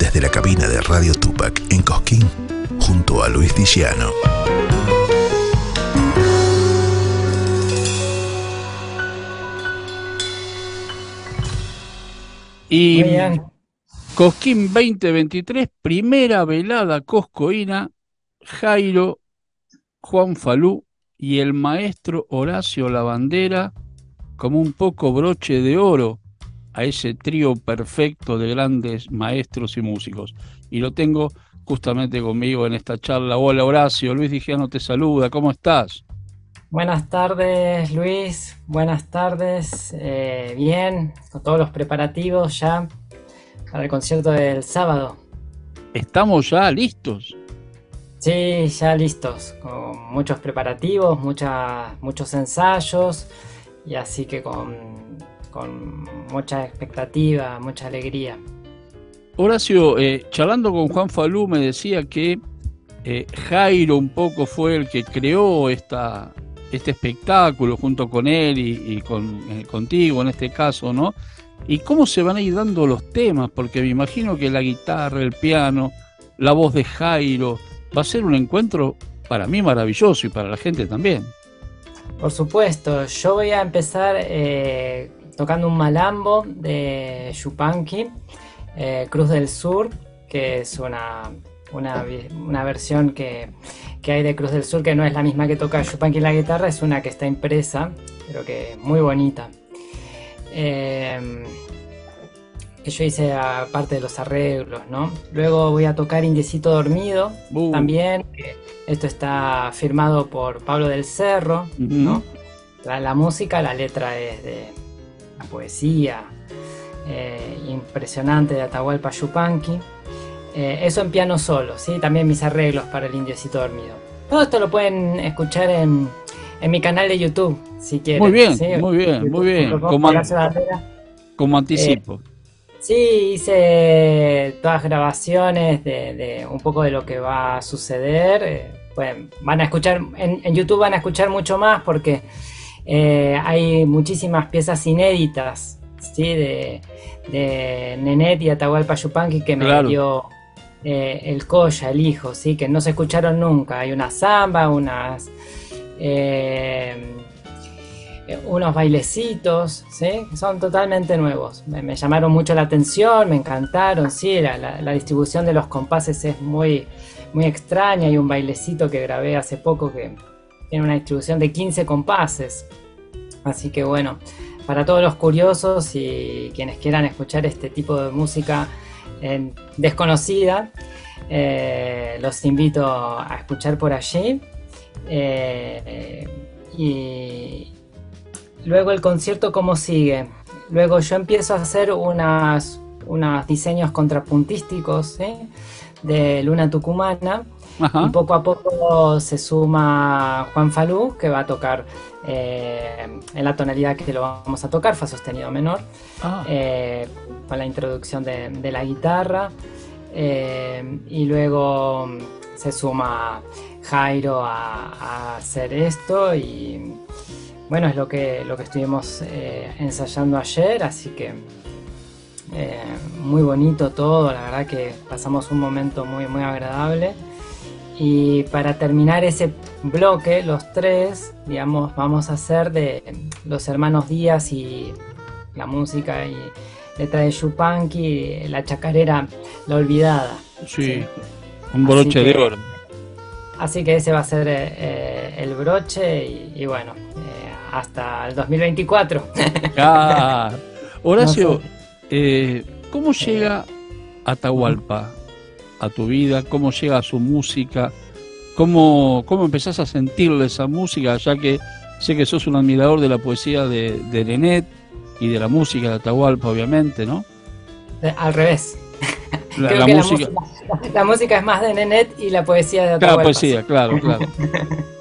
desde la cabina de Radio Tupac en Cosquín junto a Luis Diciano. Y Cosquín 2023, primera velada coscoína, Jairo, Juan Falú y el maestro Horacio Lavandera como un poco broche de oro a ese trío perfecto de grandes maestros y músicos. Y lo tengo justamente conmigo en esta charla. Hola Horacio, Luis Digiano te saluda, ¿cómo estás? Buenas tardes Luis, buenas tardes, eh, bien, con todos los preparativos ya para el concierto del sábado. ¿Estamos ya listos? Sí, ya listos, con muchos preparativos, muchos ensayos y así que con, mucha expectativa, mucha alegría. Horacio, eh, charlando con Juan Falú me decía que eh, Jairo un poco fue el que creó esta, este espectáculo junto con él y, con, eh, contigo en este caso, ¿no? ¿Y cómo se van a ir dando los temas? Porque me imagino que la guitarra, el piano, la voz de Jairo, va a ser un encuentro para mí maravilloso y para la gente también. Por supuesto, yo voy a empezar eh, tocando un malambo de Chupanqui, eh, Cruz del Sur, que es una, una, versión que, hay de Cruz del Sur, que no es la misma que toca Chupanqui en la guitarra, es una que está impresa, pero que es muy bonita. Eh, que yo hice aparte de los arreglos, ¿no? Luego voy a tocar Indiecito Dormido, uh. también. Esto está firmado por Pablo del Cerro, ¿no? La, música, la letra es de la poesía eh, impresionante de Atahualpa Yupanqui. Eh, eso en piano solo, ¿sí? También mis arreglos para el Indiecito Dormido. Todo esto lo pueden escuchar en, mi canal de YouTube, si quieren. Muy bien, muy bien, muy bien. Como, anticipo. Eh, Sí, hice todas grabaciones de, un poco de lo que va a suceder. Eh, van a escuchar, en, YouTube van a escuchar mucho más porque eh, hay muchísimas piezas inéditas, ¿sí? De, de Nenet y Atahualpa Yupanqui que me dio eh, el Coya, el hijo, ¿sí? Que no se escucharon nunca. Hay una samba, unas unos bailecitos, ¿sí? Son totalmente nuevos. Me, llamaron mucho la atención, me encantaron, sí, la, distribución de los compases es muy, muy extraña. Hay un bailecito que grabé hace poco que tiene una distribución de 15 compases. Así que bueno, para todos los curiosos y quienes quieran escuchar este tipo de música eh, desconocida, eh, los invito a escuchar por allí. Eh, y, Luego el concierto, ¿cómo sigue? Luego yo empiezo a hacer unas, unos diseños contrapuntísticos de Luna Tucumana. Y poco a poco se suma Juan Falú, que va a tocar eh, en la tonalidad que lo vamos a tocar, fa sostenido menor, ah. eh, con la introducción de, la guitarra. Eh, y luego se suma Jairo a, a hacer esto y bueno, es lo que, lo que estuvimos ensayando ayer, así que eh, muy bonito todo, la verdad que pasamos un momento muy, muy agradable. Y para terminar ese bloque, los tres, digamos, vamos a hacer de los hermanos Díaz y la música y letra de Chupanqui, la chacarera La Olvidada. Sí, un broche de oro. Así que ese va a ser eh, el broche y bueno, hasta el 2024. Ah, Horacio, eh, ¿cómo llega Atahualpa a tu vida? ¿Cómo llega a su música? ¿Cómo, ¿Cómo empezás a sentirle esa música? Ya que sé que sos un admirador de la poesía de, de Nenet y de la música de Atahualpa, obviamente, ¿no? Eh, al revés. La, música... La, música es más de Nenet y la poesía de Atahualpa. La poesía, claro, claro.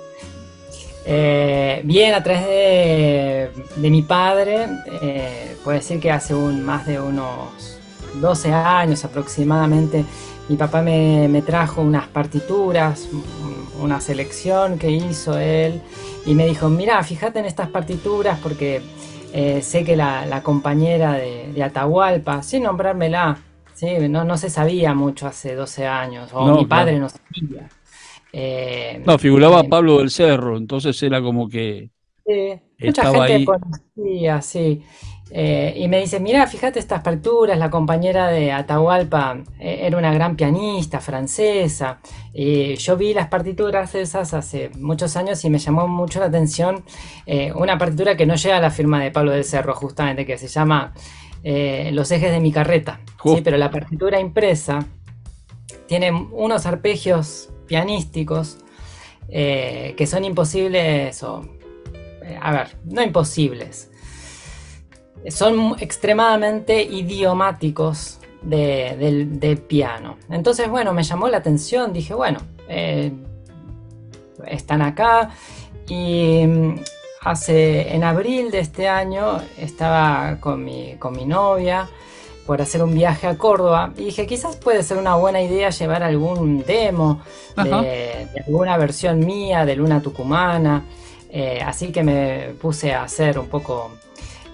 Eh, bien, a través de, mi padre, eh, puedo decir que hace un, más de unos 12 años aproximadamente, mi papá me, trajo unas partituras, una selección que hizo él, y me dijo, mira, fíjate en estas partituras porque eh, sé que la, compañera de, Atahualpa, sin nombrármela, ¿sí? No, no se sabía mucho hace 12 años, o mi padre no sabía. Eh, no, figuraba Pablo del Cerro, entonces era como que mucha gente conocía, sí. Eh, y me dice, mira, fíjate estas partituras, la compañera de Atahualpa eh, era una gran pianista francesa. Y yo vi las partituras esas hace muchos años y me llamó mucho la atención una partitura que no llega a la firma de Pablo del Cerro, justamente, que se llama Los ejes de mi carreta. ¿sí? Pero la partitura impresa tiene unos arpegios pianísticos que son imposibles o eh, a ver, no imposibles, son extremadamente idiomáticos del, piano. Entonces, bueno, me llamó la atención, dije, bueno, eh, están acá. Y mm, hace, en abril de este año estaba con mi, con mi novia por hacer un viaje a Córdoba y dije quizás puede ser una buena idea llevar algún demo de, alguna versión mía de Luna Tucumana. Eh, así que me puse a hacer un poco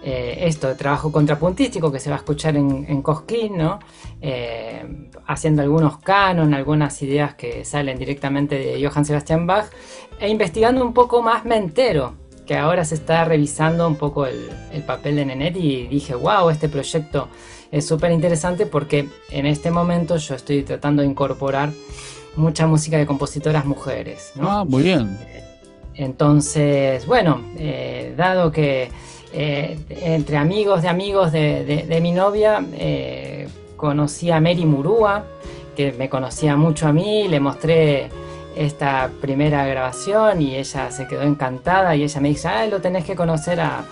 eh, esto de trabajo contrapuntístico que se va a escuchar en, Cosquín, ¿no? Eh, haciendo algunos canon, algunas ideas que salen directamente de Johann Sebastian Bach, e investigando un poco más me entero que ahora se está revisando un poco el, papel de Nenet y dije, wow, este proyecto es súper interesante porque en este momento yo estoy tratando de incorporar mucha música de compositoras mujeres. ¿no? Ah, muy bien. Entonces, bueno, eh, dado que eh, entre amigos de amigos de, mi novia, eh, conocí a Mary Murúa, que me conocía mucho a mí, le mostré esta primera grabación y ella se quedó encantada y ella me dice, ah, lo tenés que conocer a,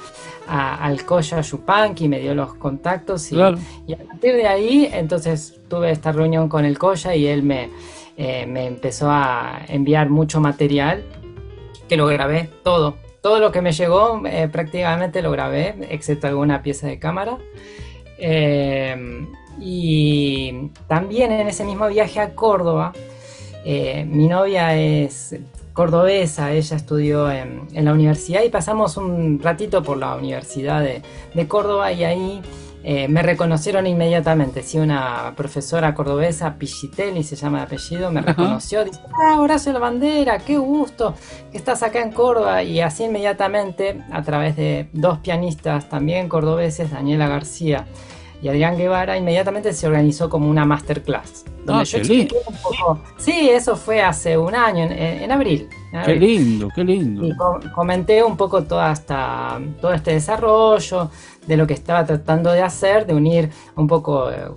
al Koya Yupanqui, me dio los contactos y, y, a partir de ahí entonces tuve esta reunión con el Koya y él me, me empezó a enviar mucho material que lo grabé todo. Todo lo que me llegó eh, prácticamente lo grabé, excepto alguna pieza de cámara. Eh, y también en ese mismo viaje a Córdoba, eh, mi novia es cordobesa, ella estudió en, la universidad y pasamos un ratito por la Universidad de, de Córdoba y ahí eh, me reconocieron inmediatamente, sí, una profesora cordobesa, Pichitelli se llama de apellido, me reconoció, dice, ah, Horacio La Bandera, qué gusto que estás acá en Córdoba, y así inmediatamente, a través de dos pianistas también cordobeses, Daniela García y Adrián Guevara, inmediatamente se organizó como una masterclass. Donde ah, yo un poco. Sí, eso fue hace un año, en, abril, Qué lindo, qué lindo. Y comenté un poco toda esta, todo este desarrollo, de lo que estaba tratando de hacer, de unir un poco eh,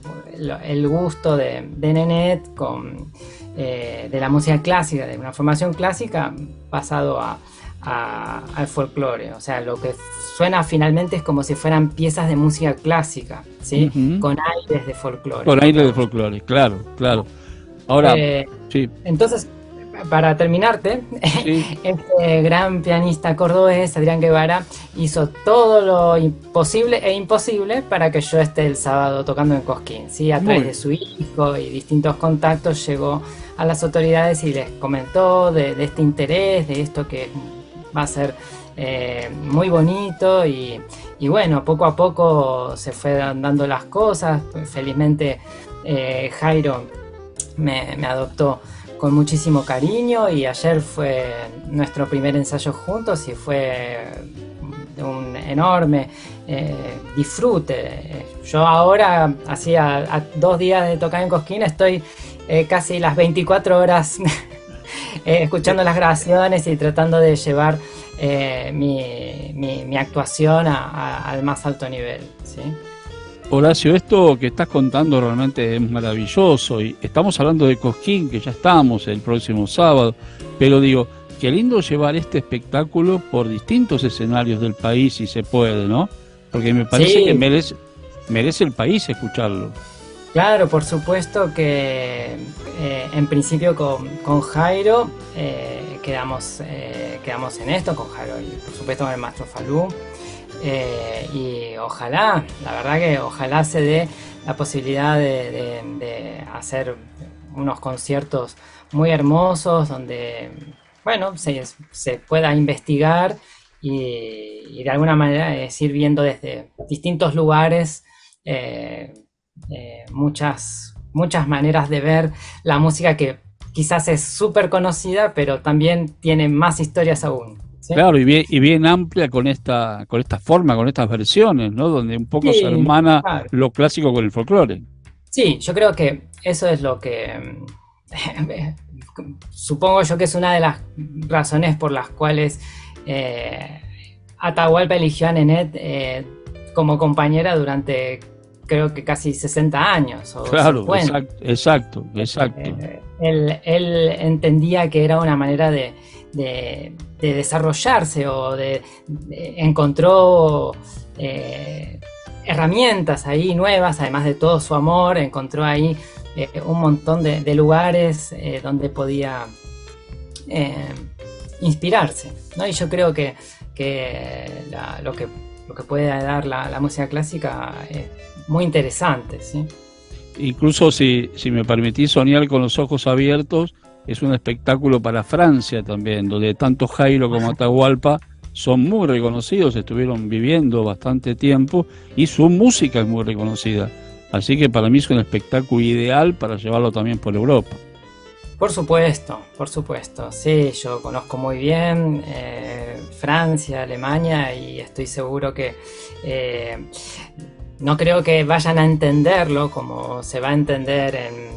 el gusto de, Nenet con eh, de la música clásica, de una formación clásica pasado a, al folclore. O sea, lo que suena finalmente es como si fueran piezas de música clásica, ¿sí? Con aires de folclore. Con aires de folclore, claro, claro. Ahora, eh, sí. Entonces, para terminarte, este gran pianista cordobés, Adrián Guevara, hizo todo lo posible e imposible para que yo esté el sábado tocando en Cosquín. ¿sí? A través de su hijo y distintos contactos llegó a las autoridades y les comentó de, este interés, de esto que va a ser eh, muy bonito y, bueno, poco a poco se fueron dando las cosas. Felizmente eh, Jairo me, adoptó con muchísimo cariño y ayer fue nuestro primer ensayo juntos y fue un enorme eh, disfrute. Yo ahora, hacía dos días de tocar en Cosquín, estoy casi las 24 horas eh, escuchando las grabaciones y tratando de llevar mi, actuación al más alto nivel. ¿sí? Horacio, esto que estás contando realmente es maravilloso y estamos hablando de Cosquín, que ya estamos el próximo sábado, pero digo, qué lindo llevar este espectáculo por distintos escenarios del país si se puede, ¿no? Porque me parece que merece, merece el país escucharlo. Claro, por supuesto que eh, en principio con, Jairo eh, quedamos, eh, quedamos en esto, con Jairo y por supuesto con el maestro Falú. Y ojalá, la verdad que ojalá se dé la posibilidad de, hacer unos conciertos muy hermosos donde, bueno, se, pueda investigar y, de alguna manera ir viendo desde distintos lugares muchas, muchas maneras de ver la música que quizás es súper conocida, pero también tiene más historias aún. Claro, y bien, y bien amplia con esta, con esta forma, con estas versiones, ¿no? Donde un poco se hermana lo clásico con el folclore. Sí, yo creo que eso es lo que supongo yo que es una de las razones por las cuales eh, Atahualpa eligió a Nenet eh, como compañera durante creo que casi 60 años. claro, exacto, exacto. Eh, él, entendía que era una manera de, desarrollarse o de, encontró herramientas ahí nuevas, además de todo su amor, encontró ahí eh, un montón de, lugares eh, donde podía eh, inspirarse. ¿no? Y yo creo que, lo que lo que puede dar la, música clásica es muy interesante. ¿sí? Incluso si, si me permitís soñar con los ojos abiertos, es un espectáculo para Francia también, donde tanto Jairo como Atahualpa son muy reconocidos, estuvieron viviendo bastante tiempo y su música es muy reconocida. Así que para mí es un espectáculo ideal para llevarlo también por Europa. Por supuesto, por supuesto. Sí, yo conozco muy bien eh, Francia, Alemania y estoy seguro que eh, no creo que vayan a entenderlo como se va a entender en,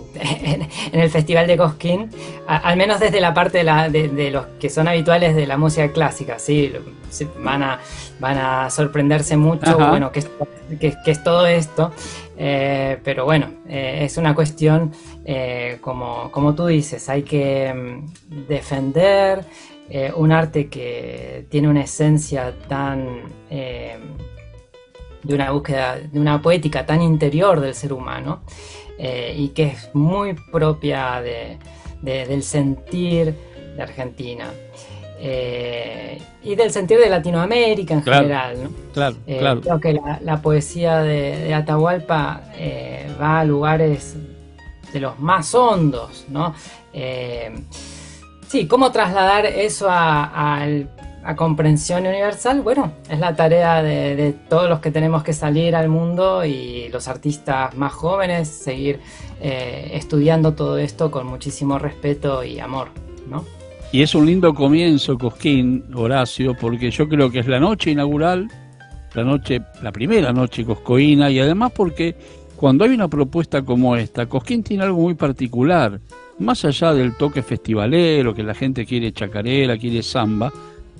el Festival de Cosquín, al menos desde la parte de, los que son habituales de la música clásica, ¿sí? van, a, van a sorprenderse mucho, bueno, que es, todo esto, eh, pero bueno, eh, es una cuestión, eh, como, como tú dices, hay que mm, defender un arte que tiene una esencia tan de una búsqueda, de una poética tan interior del ser humano eh, y que es muy propia del sentir de Argentina. Eh, y del sentir de Latinoamérica en general. Claro, eh, claro. Creo que la, poesía de, Atahualpa va a lugares de los más hondos, ¿no? sí, cómo trasladar eso al a comprensión universal, bueno, es la tarea de, todos los que tenemos que salir al mundo y los artistas más jóvenes, seguir eh, estudiando todo esto con muchísimo respeto y amor, ¿no? Y es un lindo comienzo, Cosquín, Horacio, porque yo creo que es la noche inaugural, la noche, la primera noche coscoína, y además porque cuando hay una propuesta como esta, Cosquín tiene algo muy particular, más allá del toque festivalero, que la gente quiere chacarera, quiere samba,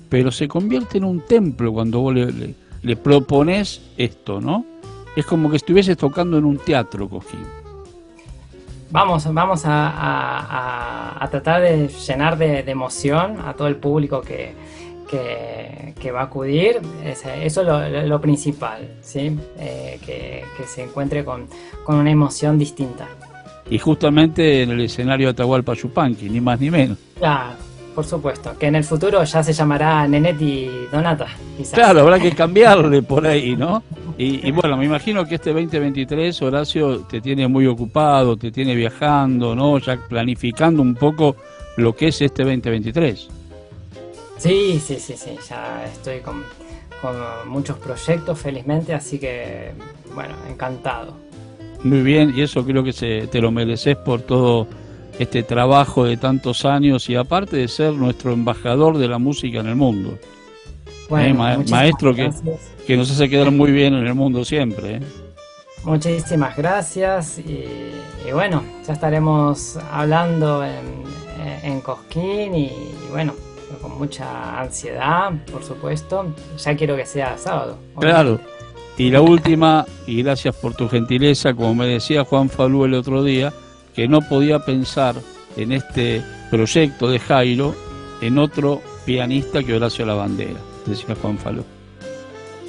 pero se convierte en un templo cuando vos le, propones esto, ¿no? Es como que estuvieses tocando en un teatro, Cojín. Vamos, vamos a, tratar de llenar de, emoción a todo el público que, va a acudir. eso es lo, principal, ¿sí? Eh, que, se encuentre con, una emoción distinta. Y justamente en el escenario de Atahualpa Yupanqui, ni más ni menos. Claro, por supuesto, que en el futuro ya se llamará Nenetti Donata. Claro, habrá que cambiarle por ahí, ¿no? Y, bueno, me imagino que este 2023, Horacio, te tiene muy ocupado, te tiene viajando, ¿no? Ya planificando un poco lo que es este 2023. Sí, sí, sí, sí, ya estoy con, muchos proyectos, felizmente, así que, bueno, encantado. Muy bien, y eso creo que se, te lo mereces por todo este trabajo de tantos años y aparte de ser nuestro embajador de la música en el mundo. Eh, maestro que, que, nos hace quedar muy bien en el mundo siempre. Eh. Muchísimas gracias y, bueno, ya estaremos hablando en, en Cosquín y, bueno, con mucha ansiedad, por supuesto. Ya quiero que sea sábado. Claro. Y la última, y gracias por tu gentileza, como me decía Juan Falú el otro día, que no podía pensar en este proyecto de Jairo en otro pianista que Horacio Lavandera, decía Juan Falú.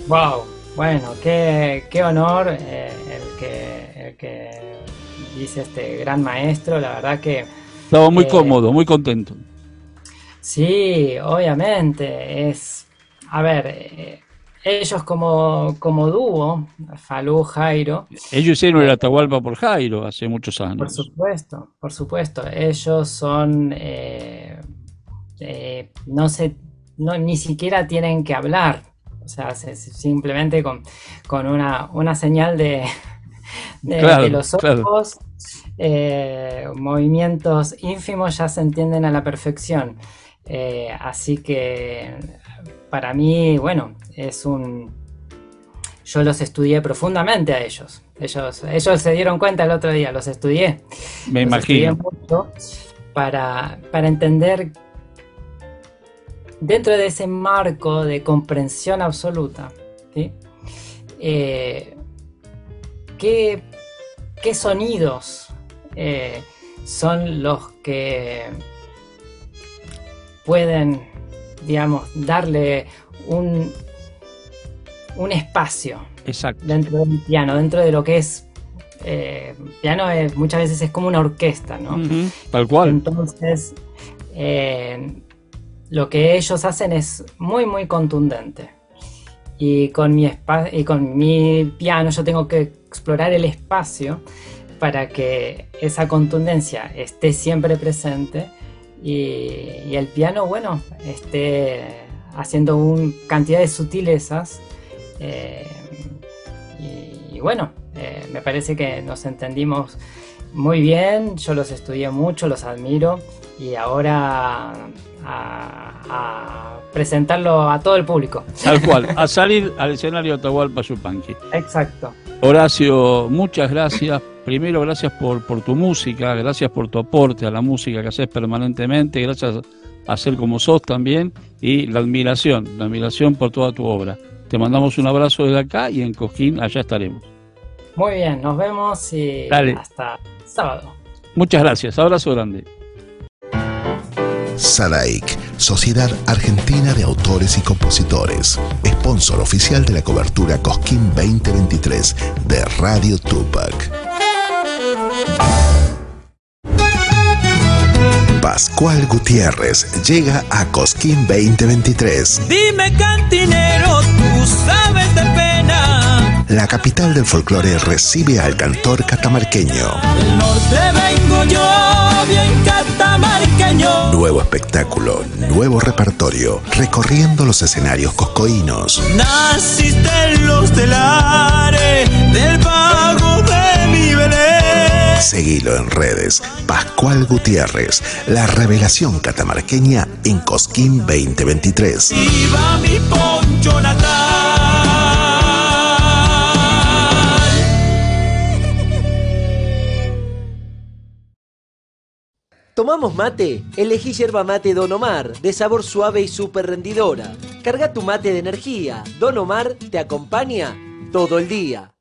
Wow, bueno, qué, honor eh, el, que, el que dice este gran maestro, la verdad que... Estaba muy eh, cómodo, muy contento. Sí, obviamente, es... A ver, eh, ellos como, como dúo, Falú, Jairo. Ellos hicieron el Atahualpa por Jairo hace muchos años. Por supuesto, por supuesto. Ellos son, eh, eh, no sé, no, ni siquiera tienen que hablar. O sea, simplemente con, una, una señal de, de, los ojos, eh, movimientos ínfimos ya se entienden a la perfección. Eh, así que para mí, bueno, es un... Yo los estudié profundamente a ellos. Ellos, ellos se dieron cuenta el otro día, los estudié. Me imagino. mucho para, para entender dentro de ese marco de comprensión absoluta, eh, ¿qué, sonidos eh, son los que pueden, digamos, darle un, un espacio dentro del piano, dentro de lo que es eh, piano muchas veces es como una orquesta, ¿no? tal cual. Entonces, lo que ellos hacen es muy, muy contundente. Y con mi, y con mi piano yo tengo que explorar el espacio para que esa contundencia esté siempre presente y, el piano, bueno, esté haciendo una cantidad de sutilezas. Eh, y, bueno, eh, me parece que nos entendimos muy bien, yo los estudié mucho, los admiro y ahora a, presentarlo a todo el público. Tal cual, a salir al escenario Atahualpa Yupanqui. Exacto. Horacio, muchas gracias. Primero, gracias por, por tu música, gracias por tu aporte a la música que haces permanentemente, gracias a ser como sos también y la admiración, la admiración por toda tu obra. Te mandamos un abrazo desde acá y en Cojín allá estaremos. Muy bien, nos vemos y hasta sábado. Muchas gracias, abrazo grande. SADAIC, Sociedad Argentina de Autores y Compositores, sponsor oficial de la cobertura Cosquín 2023 de Radio Tupac. Pascual Gutiérrez llega a Cosquín 2023. Dime cantinero, tú sabes de pena. La capital del folclore recibe al cantor catamarqueño. Del norte vengo yo, bien catamarqueño. Nuevo espectáculo, nuevo repertorio, recorriendo los escenarios coscoínos. Naciste en los telares del Seguilo en redes. Pascual Gutiérrez, la revelación catamarqueña en Cosquín 2023. Viva mi poncho natal. ¿Tomamos mate? Elegí yerba mate Don Omar, de sabor suave y súper rendidora. Carga tu mate de energía. Don Omar te acompaña todo el día.